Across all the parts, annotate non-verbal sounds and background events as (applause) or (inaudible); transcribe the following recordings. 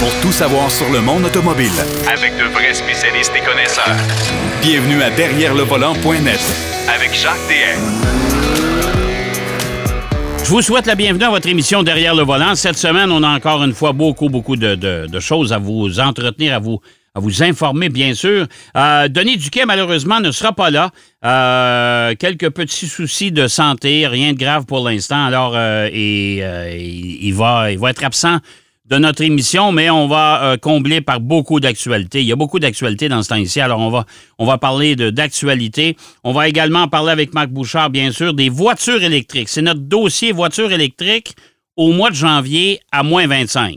pour tout savoir sur le monde automobile. Avec de vrais spécialistes et connaisseurs. Bienvenue à Derrière le volant.net Avec Jacques DM. Je vous souhaite la bienvenue à votre émission Derrière le volant. Cette semaine, on a encore une fois beaucoup, beaucoup de, de- de choses à vous entretenir, à vous, à vous informer, bien sûr. Euh, Denis Duquet, malheureusement, ne sera pas là. Euh, quelques petits soucis de santé, rien de grave pour l'instant. Alors, euh, et, euh, il, il va, il va être absent de notre émission, mais on va euh, combler par beaucoup d'actualités. Il y a beaucoup d'actualités dans ce temps-ci, alors on va, on va parler de- d'actualité. On va également parler avec Marc Bouchard, bien sûr, des voitures électriques. C'est notre dossier voitures électriques au mois de janvier à moins 25.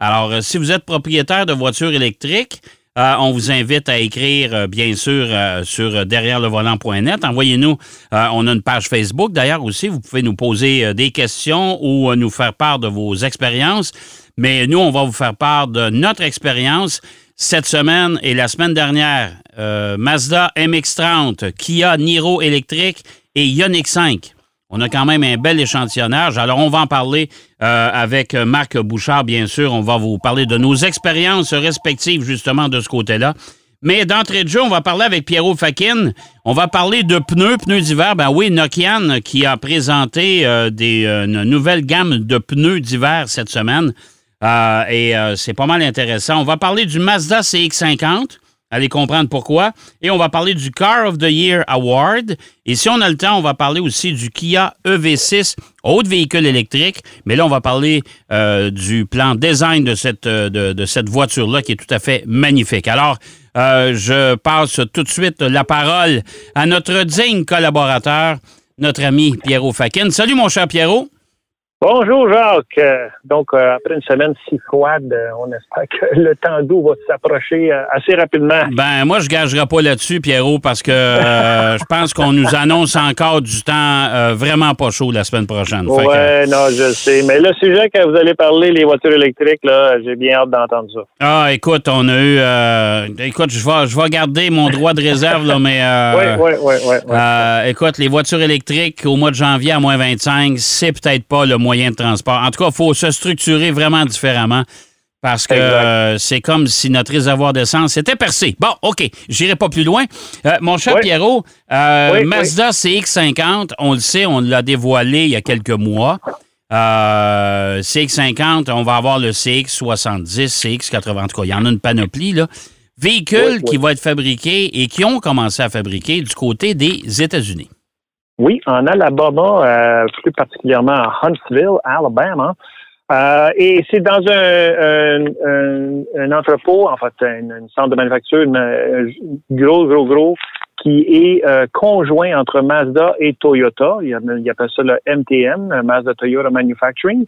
Alors, euh, si vous êtes propriétaire de voitures électriques, euh, on vous invite à écrire, bien sûr, sur euh, derrière-le-volant.net. Envoyez-nous, euh, on a une page Facebook d'ailleurs aussi. Vous pouvez nous poser des questions ou nous faire part de vos expériences. Mais nous, on va vous faire part de notre expérience cette semaine et la semaine dernière. Euh, Mazda MX-30, Kia Niro électrique et Ioniq 5. On a quand même un bel échantillonnage. Alors, on va en parler euh, avec Marc Bouchard, bien sûr. On va vous parler de nos expériences respectives, justement, de ce côté-là. Mais d'entrée de jeu, on va parler avec Pierrot Fakin. On va parler de pneus, pneus d'hiver. Ben oui, Nokian qui a présenté euh, des, une nouvelle gamme de pneus d'hiver cette semaine. Euh, et euh, c'est pas mal intéressant. On va parler du Mazda CX-50. Allez comprendre pourquoi. Et on va parler du Car of the Year Award. Et si on a le temps, on va parler aussi du Kia EV6, autre véhicule électrique. Mais là, on va parler euh, du plan design de cette, voiture-là qui est tout à fait magnifique. Alors, je passe tout de suite la parole à notre digne collaborateur, notre ami Pierrot Fakin. Salut, mon cher Pierrot. Bonjour Jacques. Euh, Donc, euh, après une semaine si froide, euh, on espère que (laughs) le temps d'eau va s'approcher euh, assez rapidement. Ben, moi, je gagerai pas là-dessus, Pierrot, parce que (laughs) je pense qu'on nous annonce encore du temps vraiment pas chaud la semaine prochaine. Fait que- Ouais, non, je sais. Mais le sujet que vous allez parler, les voitures électriques, là, j'ai bien hâte d'entendre ça. ah, écoute, on a eu. écoute, je vais, je vais garder mon droit de réserve, là, mais. Oui, oui, oui, oui. écoute, les voitures électriques au mois de janvier à moins 25, c'est peut-être pas le moyen de transport. En tout cas, il faut se structurer vraiment différemment parce que euh, c'est comme si notre réservoir d'essence était percé. Bon, OK, j'irai pas plus loin. Euh, mon cher Oui. Pierrot, euh, Oui, Mazda CX-50, on le sait, on l'a dévoilé il y a quelques mois. Euh, CX-50, on va avoir le CX-70, CX-80, en tout cas, il y en a une panoplie, là. Véhicules qui vont être fabriqués et qui ont commencé à fabriquer du côté des États-Unis. Oui, en Alabama, euh, plus particulièrement à Huntsville, Alabama. Euh, et c'est dans un, un, un- un entrepôt, en fait, un, centre de manufacture, un gros, gros, gros, qui est euh, conjoint entre Mazda et Toyota. Il, y a- il appelle ça le MTM, euh, Mazda Toyota Manufacturing.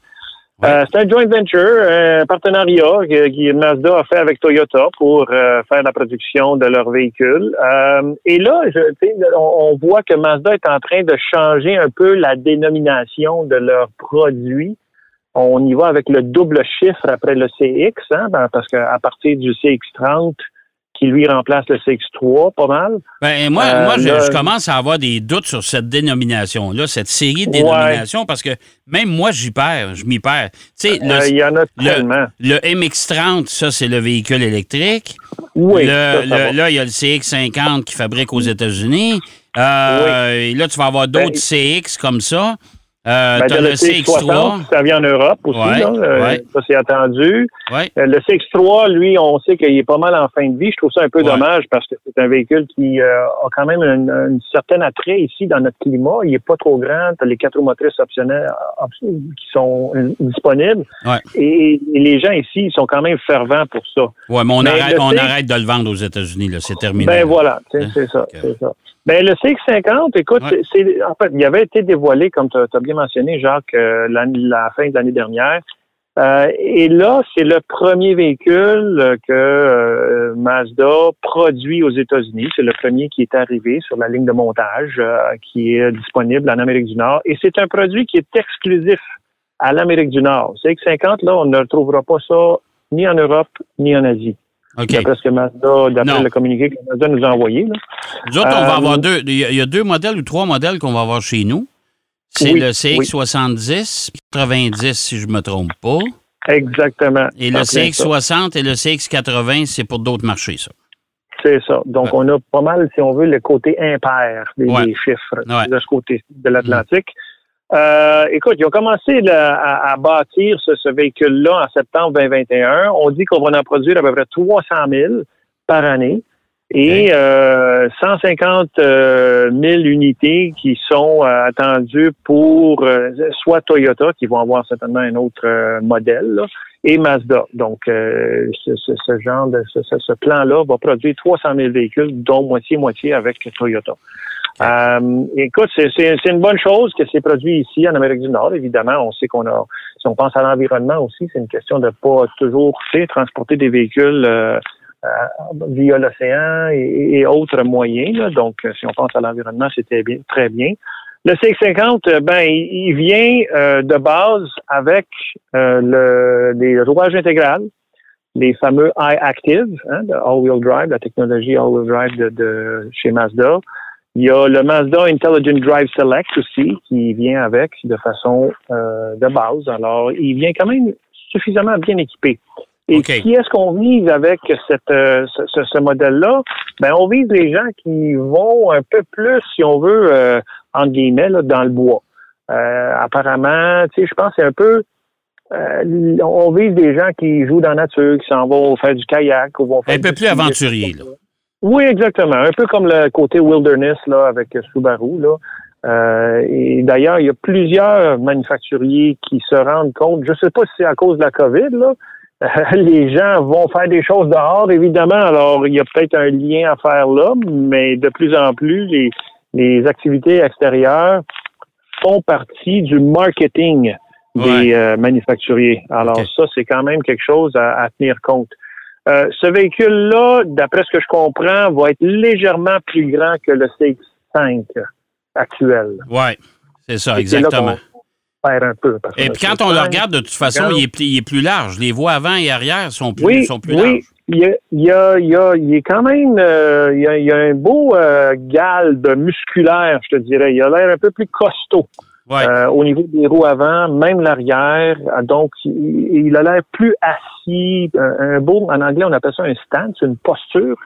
Euh, c'est un joint venture, un partenariat que, Mazda a fait avec Toyota pour euh, faire la production de leurs véhicules. Euh, et là, je, on, on voit que Mazda est en train de changer un peu la dénomination de leurs produits. On y va avec le double chiffre après le CX, hein, ben, parce qu'à partir du CX30, qui lui remplace le CX3 pas mal. Ben, moi, Euh, moi je, là- je commence à avoir des doutes sur cette dénomination-là, cette série de Ouais. dénominations, parce que même moi, j'y perds, je m'y perds. Tu sais, Euh, Il y en a tellement. le MX-30, ça, c'est le véhicule électrique. Oui, Le- ça, ça le- va. là, il y a le CX-50 qui fabrique aux États-Unis. Euh, et Là, tu vas avoir d'autres Ben, CX comme ça. Euh, Ben, t'as le le CX60, CX3. ça vient en Europe aussi. Ouais, là, euh, ouais. Ça, c'est attendu. Ouais. Euh, Le CX3, lui, on sait qu'il est pas mal en fin de vie. Je trouve ça un peu dommage parce que c'est un véhicule qui euh, a quand même une, une certaine attrait ici dans notre climat. Il est pas trop grand. Tu as les quatre roues motrices optionnelles op- qui sont disponibles. Et, et les gens ici, ils sont quand même fervents pour ça. Ouais, mais on, Mais arrête, on de le vendre aux États-Unis. C'est terminé. Ben voilà, c'est Hein? c'est ça, c'est ça. Ben le CX50, écoute, Ouais. c'est en fait, il avait été dévoilé, comme tu as, bien mentionné, Jacques, euh, la, la fin de l'année dernière. Euh, et là, c'est le premier véhicule euh, que euh, Mazda produit aux États-Unis. C'est le premier qui est arrivé sur la ligne de montage, euh, qui est disponible en Amérique du Nord. Et c'est un produit qui est exclusif à l'Amérique du Nord. CX50, là, on ne retrouvera pas ça ni en Europe ni en Asie. OK. D'après ce que Mazda, d'après le communiqué que Mazda nous a envoyé. Là. Nous autres, on va Euh, avoir deux. Il y, a, deux modèles ou trois modèles qu'on va avoir chez nous. C'est Oui, le CX70, 90, si je ne me trompe pas. Exactement. Et le CX60 et le CX80, c'est pour d'autres marchés, ça. C'est ça. Donc, on a pas mal, si on veut, le côté impair des, chiffres de ce côté de l'Atlantique. Euh, écoute, ils ont commencé à, bâtir ce, véhicule-là en septembre 2021. On dit qu'on va en produire à peu près 300 000 par année et 150 000 euh, unités qui sont euh, attendues pour soit Toyota, qui vont avoir certainement un autre modèle, et Mazda. Donc, ce, genre de ce, plan-là va produire 300 000 véhicules, dont moitié-moitié avec Toyota. Euh, écoute, c'est une bonne chose que c'est produit ici en Amérique du Nord. Évidemment, on sait qu'on a, si on pense à l'environnement aussi, c'est une question de pas toujours transporter des véhicules euh, euh, via l'océan et, autres moyens. Donc, si on pense à l'environnement, c'était bien, très bien. Le CX50, ben, il, vient de base avec le, les rouages intégral, les fameux iActive, hein, all-wheel drive, la technologie all-wheel drive de, de, chez Mazda. Il y a le Mazda Intelligent Drive Select aussi qui vient avec de façon euh, de base. Alors, il vient quand même suffisamment bien équipé. Et qui est-ce qu'on vise avec cette, euh, ce, ce modèle-là? Ben, on vise les gens qui vont un peu plus, si on veut, euh, entre guillemets, là, dans le bois. Euh, apparemment, tu sais, je pense que c'est un peu on vise des gens qui jouent dans la nature, qui s'en vont faire du kayak ou vont faire un peu plus aventurier, là. Oui, exactement. Un peu comme le côté wilderness là avec Subaru là. Euh, et d'ailleurs, il y a plusieurs manufacturiers qui se rendent compte. Je ne sais pas si c'est à cause de la COVID là. (laughs) les gens vont faire des choses dehors, évidemment. Alors, il y a peut-être un lien à faire là, mais de plus en plus, les, les activités extérieures font partie du marketing des euh, manufacturiers. Alors, ça, c'est quand même quelque chose à tenir compte. Euh, ce véhicule-là, d'après ce que je comprends, va être légèrement plus grand que le CX5 actuel. Oui, c'est ça, exactement. Un peu, et puis quand on le regarde, de toute façon, il est, plus large. Les voies avant et arrière sont plus, sont plus oui. larges. Il y, a, il, y a, il est quand même, euh, il, y a, un beau euh, galbe musculaire, je te dirais. Il a l'air un peu plus costaud. Euh, au niveau des roues avant, même l'arrière. Euh, donc, il, a l'air plus assis. Un, beau, en anglais, on appelle ça un stance, une posture.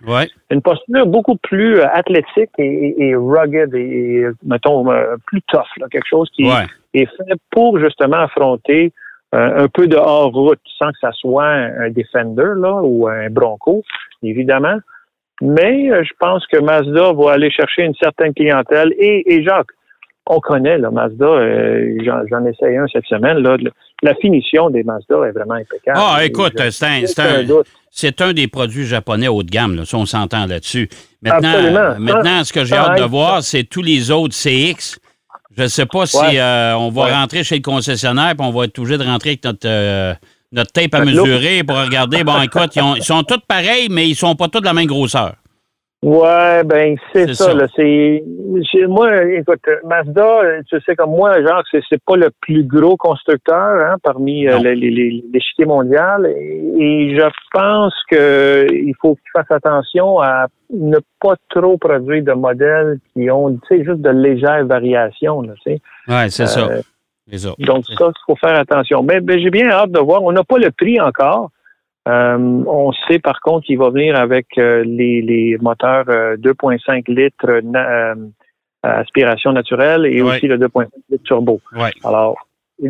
Une posture beaucoup plus euh, athlétique et, rugged et, mettons, plus tough. quelque chose qui est fait pour justement affronter un peu de hors-route sans que ça soit un, Defender là, ou un Bronco, évidemment. Mais je pense que Mazda va aller chercher une certaine clientèle. Et, et Jacques, on connaît le Mazda. Euh, j'en essayé un cette semaine. Là, la finition des Mazda est vraiment impeccable. Ah, écoute, c'est un, des produits japonais haut de gamme. Là, si on s'entend là-dessus. Maintenant, maintenant ce que j'ai hâte de voir, c'est tous les autres CX. Je ne sais pas si euh, on va rentrer chez le concessionnaire et on va être obligé de rentrer avec notre, euh, notre tape à mesurer pour regarder. Bon, (laughs) écoute, ils, ils sont tous pareils, mais ils sont pas tous de la même grosseur. Ouais, ben c'est ça. Là, c'est moi, écoute, Mazda, tu sais comme moi, genre, c'est c'est pas le plus gros constructeur hein, parmi euh, les, les, l'échiquier mondial. Et, je pense que il faut qu'ils fassent attention à ne pas trop produire de modèles qui ont, tu sais, juste de légères variations. Là, tu sais. Ouais, c'est ça. Euh, donc ça, il faut faire attention. Mais ben, j'ai bien hâte de voir. On n'a pas le prix encore. Euh, on sait par contre qu'il va venir avec euh, les, moteurs 2.5 euh, litres aspiration naturelle et aussi le 2.5 litres turbo. Alors,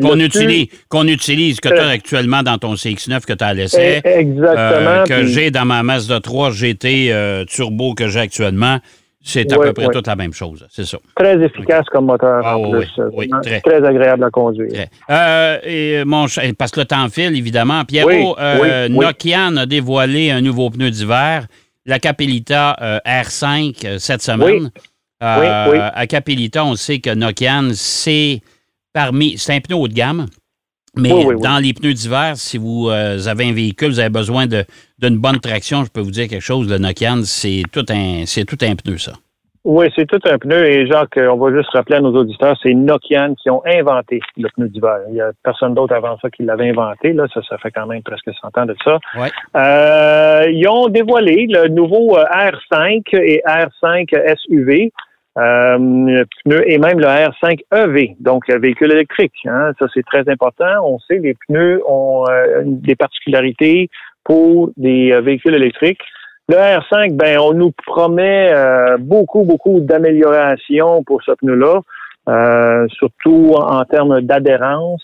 qu'on utilise, qu'on utilise, que tu as actuellement dans ton CX9 que tu as laissé. Exactement. que j'ai dans ma Mazda 3 GT turbo que j'ai actuellement. C'est à peu près toute la même chose, c'est ça. Très efficace comme moteur en ah, plus. Oui, très. agréable à conduire. Euh, et mon, parce que le temps file, évidemment. Pierrot, euh, Nokian a dévoilé un nouveau pneu d'hiver, la Capelita euh, R5 cette semaine. À Capelita, on sait que Nokian, c'est parmi. C'est un pneu haut de gamme. Mais dans les pneus d'hiver, si vous euh, avez un véhicule, vous avez besoin d'une bonne traction, je peux vous dire quelque chose, le Nokian, c'est tout un c'est tout un pneu, ça. Oui, c'est tout un pneu. Et Jacques, on va juste rappeler à nos auditeurs, c'est Nokian qui ont inventé le pneu d'hiver. Il n'y a personne d'autre avant ça qui l'avait inventé. Là, ça, ça fait quand même presque 100 ans de ça. Euh, ils ont dévoilé le nouveau euh, R5 et R5 SUV. Euh, pneus et même le R5 EV, donc le véhicule électrique. Hein, ça, c'est très important. On sait les pneus ont euh, des particularités pour des euh, véhicules électriques. Le R5, ben, on nous promet beaucoup, beaucoup d'améliorations pour ce pneu-là, surtout en termes d'adhérence.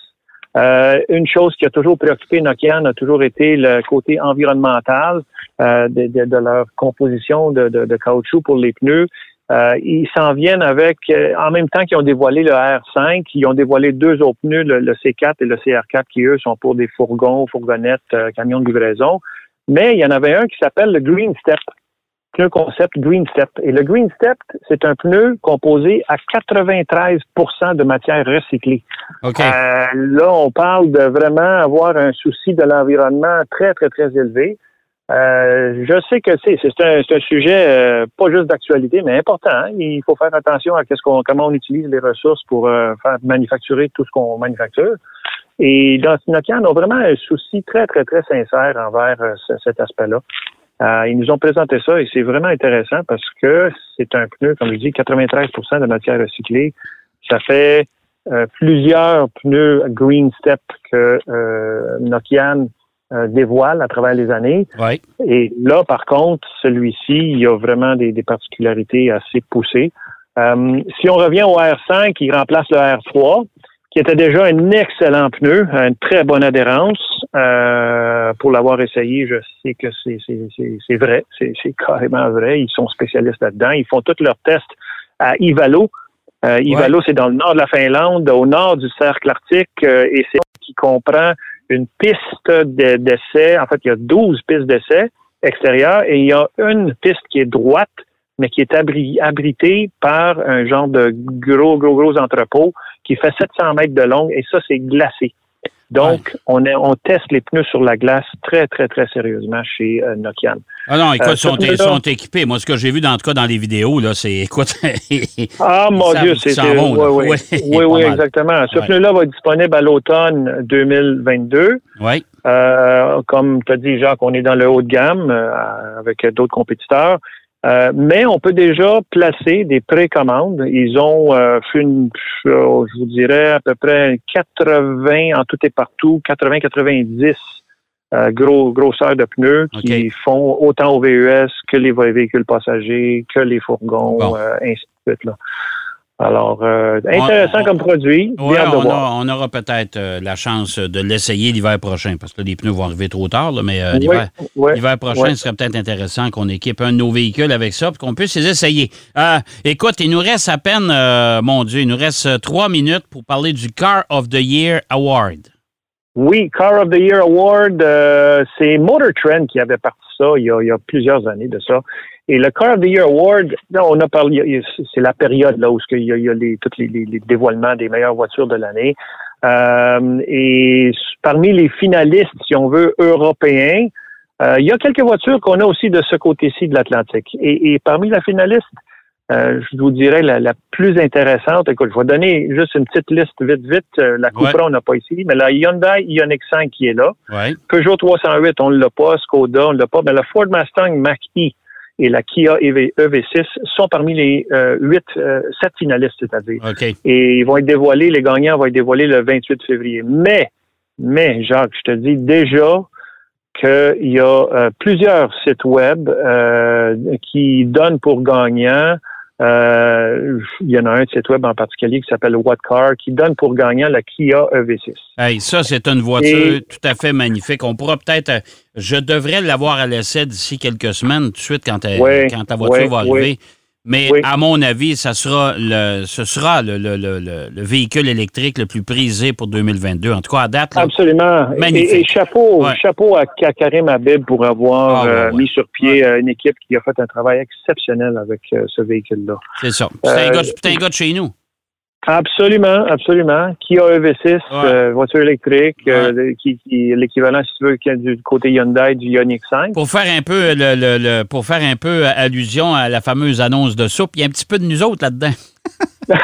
une chose qui a toujours préoccupé Nokia a toujours été le côté environnemental de, leur composition de, de, caoutchouc pour les pneus. Euh, ils s'en viennent avec, euh, en même temps qu'ils ont dévoilé le R5, ils ont dévoilé deux autres pneus, le, C4 et le CR4, qui eux sont pour des fourgons, fourgonnettes, euh, camions de livraison. Mais il y en avait un qui s'appelle le Green Step, pneu concept Green Step. Et le Green Step, c'est un pneu composé à 93% de matière recyclée. là, on parle de vraiment avoir un souci de l'environnement très, très, très élevé. Euh, je sais que c'est un, un, sujet euh, pas juste d'actualité, mais important. Hein. Il faut faire attention à qu'est-ce qu'on comment on utilise les ressources pour euh, faire manufacturer tout ce qu'on manufacture. Et dans Nokia, on a vraiment un souci très très très sincère envers cet aspect-là. ils nous ont présenté ça et c'est vraiment intéressant parce que c'est un pneu, comme je dis, 93% de matière recyclée. Ça fait plusieurs pneus Green Step que Nokia euh, dévoile à travers les années. Et là, par contre, celui-ci, il y a vraiment des, particularités assez poussées. Euh, si on revient au R5, il remplace le R3, qui était déjà un excellent pneu, une très bonne adhérence. Euh, pour l'avoir essayé, je sais que c'est vrai, c'est carrément vrai. Ils sont spécialistes là-dedans. Ils font tous leurs tests à Ivalo. Ivalo, c'est dans le nord de la Finlande, au nord du cercle arctique, et c'est qui comprend une piste d'essai. En fait, il y a 12 pistes d'essai extérieures et il y a une piste qui est droite, mais qui est abritée par un genre de gros, gros, gros entrepôt qui fait 700 mètres de long et ça, c'est glacé. Donc, on, est, on teste les pneus sur la glace très, très, très sérieusement chez euh, Nokian. Ah non, écoute, euh, ils sont, équipés. Moi, ce que j'ai vu, dans cas, dans les vidéos, là, c'est, écoute... (laughs) ah, mon Dieu, c'est... Oui, oui, oui, oui exactement. Ce pneu-là va être disponible à l'automne 2022. Oui. Euh, comme tu as dit, Jacques, on est dans le haut de gamme euh, avec d'autres compétiteurs. Euh, mais on peut déjà placer des précommandes. Ils ont euh, fait une, je vous dirais à peu près 80 en tout et partout, 80-90 euh, gros grosseurs de pneus qui font autant au VUS que les véhicules passagers, que les fourgons, ainsi de suite. Là. Alors, euh, intéressant comme produit. on, on, aura peut-être euh, la chance de l'essayer l'hiver prochain, parce que les pneus vont arriver trop tard, mais euh, l'hiver prochain, ce serait peut-être intéressant qu'on équipe un de nos véhicules avec ça, pour qu'on puisse les essayer. écoute, il nous reste à peine, mon Dieu, il nous reste trois minutes pour parler du Car of the Year Award. Oui, Car of the Year Award, c'est Motor Trend qui avait parti ça il y a plusieurs années de ça. Et le Car of the Year Award, on a parlé, c'est la période là où il y a, il y a les, tous les, les, dévoilements des meilleures voitures de l'année. Euh, et parmi les finalistes, si on veut, européens, euh, il y a quelques voitures qu'on a aussi de ce côté-ci de l'Atlantique. Et, et, parmi la finaliste, euh, je vous dirais la, la, plus intéressante. Écoute, je vais donner juste une petite liste vite, vite. Euh, la Cupra, on n'a pas ici, mais la Hyundai Ioniq 5 qui est là. Peugeot 308, on ne l'a pas. Skoda, on ne l'a pas. Mais la Ford Mustang Mach-E, et la Kia EV6 sont parmi les euh, huit, euh, sept finalistes, c'est-à-dire. Et ils vont être dévoilés, les gagnants vont être dévoilés le 28 février. Mais, mais, Jacques, je te dis déjà qu'il y a euh, plusieurs sites web qui donnent pour gagnant euh, il y en a un de site web en particulier qui s'appelle What Car qui donne pour gagnant la Kia EV6. Hey, ça, c'est une voiture tout à fait magnifique. On pourra peut-être. Euh, je devrais l'avoir à l'essai d'ici quelques semaines, tout de suite, quand, quand ta voiture va arriver. Mais à mon avis, ça sera le, ce sera le, le, le, le, véhicule électrique le plus prisé pour 2022. En tout cas, à date. Absolument. Magnifique. Et, chapeau, chapeau à, Karim Habib pour avoir ah, euh, mis sur pied euh, une équipe qui a fait un travail exceptionnel avec euh, ce véhicule-là. C'est ça. C'est un, un, gars de chez nous. Absolument, absolument. Kia EV6, euh, voiture électrique, euh, qui, qui l'équivalent, si tu veux, du côté Hyundai du Ioniq 5. Pour faire un peu le, le, pour faire un peu allusion à la fameuse annonce de soupe, il y a un petit peu de nous autres là-dedans. (laughs)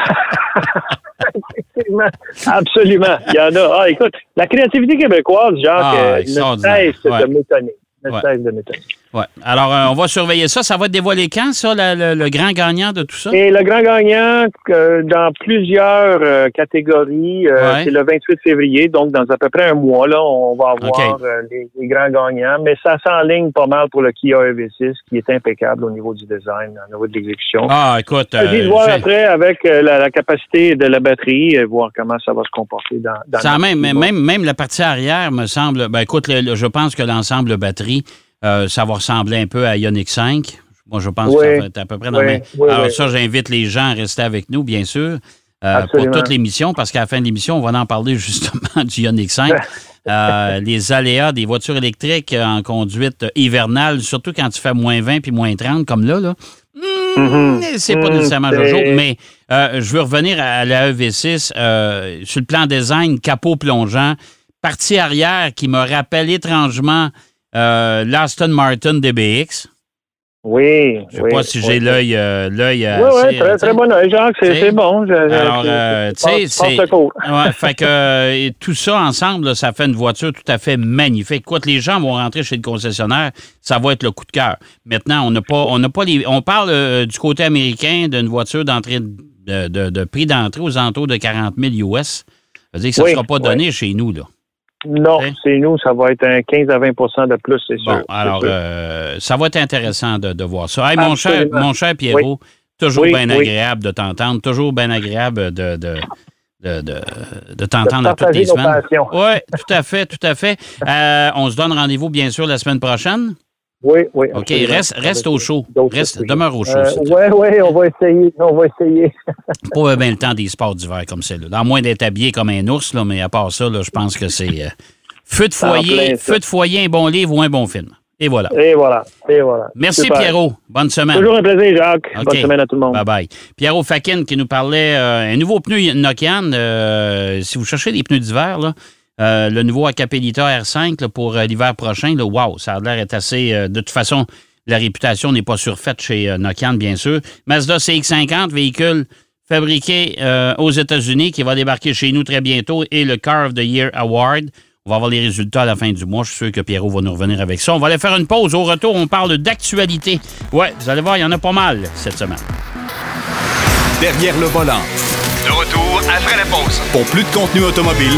(laughs) absolument. Il y en a. Ah, écoute, la créativité québécoise, genre, ah, ne cesse de m'étonner. Ne cesse de m'étonner. Ouais. Alors, euh, on va surveiller ça. Ça va être dévoilé quand, ça, la- le, le grand gagnant de tout ça? Et le grand gagnant, euh, dans plusieurs euh, catégories, euh, Ouais. c'est le 28 février, donc dans à peu près un mois, là, on va avoir les, les grands gagnants. Mais ça s'enligne pas mal pour le Kia EV6, qui est impeccable au niveau du design, au niveau de l'exécution. Ah, écoute. de voir après avec la, la capacité de la batterie, euh, voir comment ça va se comporter dans, dans Ça même, même, même, même la partie arrière me semble. Ben écoute, le- le- je pense que l'ensemble batterie, euh, ça va ressembler un peu à Ioniq 5. Moi, je pense que ça va être à peu près dans Oui, le même. oui, Alors, ça, j'invite les gens à rester avec nous, bien sûr, euh, pour toute l'émission, parce qu'à la fin de l'émission, on va en parler (laughs) justement du Ioniq 5. Euh, (laughs) les aléas des voitures électriques en conduite hivernale, surtout quand tu fais moins 20 puis moins 30, comme là, là. Hmm, Mhm. C'est pas Hmm, nécessairement c'est- Jojo, mais euh, je veux revenir à la EV6 euh, sur le plan design, capot plongeant, partie arrière qui me rappelle étrangement euh, l'Aston Martin DBX. Oui. Je sais oui, pas si oui. j'ai l'œil euh, l'œil Oui, assez, oui, très, euh, très bon œil, Jacques. C'est bon. Je- Alors, euh, tu sais, c'est. (laughs) Ouais, fait que euh, tout ça ensemble, là, ça fait une voiture tout à fait magnifique. Quoi que les gens vont rentrer chez le concessionnaire, ça va être le coup de cœur. Maintenant, on n'a pas, on n'a pas les. On parle euh, du côté américain d'une voiture d'entrée de, de- de prix d'entrée aux alentours de 40 000 US. Ça veut dire que ça ne Oui, sera pas donné chez nous, là. Non, c'est nous, ça va être un 15 à 20% de plus, c'est sûr. Bon, c'est alors, sûr. euh, ça va être intéressant de, de voir ça. Hey, mon, cher, mon cher Pierrot, toujours Oui, bien oui. agréable de t'entendre, toujours bien agréable de, de, de, de, de t'entendre à toutes les semaines. Oui, tout à fait, tout à fait. Euh, on se donne rendez-vous, bien sûr, la semaine prochaine. Oui, oui. OK, reste, reste au chaud. Reste, demeure au chaud. Euh, ouais, ouais, on va essayer. On va essayer. (laughs) Pas bien le temps des sports d'hiver comme celle-là. Dans moins d'être habillé comme un ours, là, mais à part ça, là, je pense que c'est euh, feu de foyer, plein feu de foyer, un bon livre ou un bon film. Et voilà. Et voilà. Et voilà. Merci Super. Pierrot. Bonne semaine. Toujours un plaisir, Jacques. Bonne semaine à tout le monde. Bye bye. Pierrot Fakin qui nous parlait euh, un nouveau pneu Nokian. euh, si vous cherchez des pneus d'hiver, là, euh, le nouveau Acapelita R5 là, pour euh, l'hiver prochain, là, wow, ça a l'air d'être assez. euh, de toute façon, la réputation n'est pas surfaite chez euh, Nokian, bien sûr. Mazda CX50, véhicule fabriqué euh, aux États-Unis qui va débarquer chez nous très bientôt et le Car of the Year Award. On va avoir les résultats à la fin du mois. Je suis sûr que Pierrot va nous revenir avec ça. On va aller faire une pause. Au retour, on parle d'actualité. Ouais, vous allez voir, il y en a pas mal cette semaine. Derrière le volant. De retour après la pause. Pour plus de contenu automobile,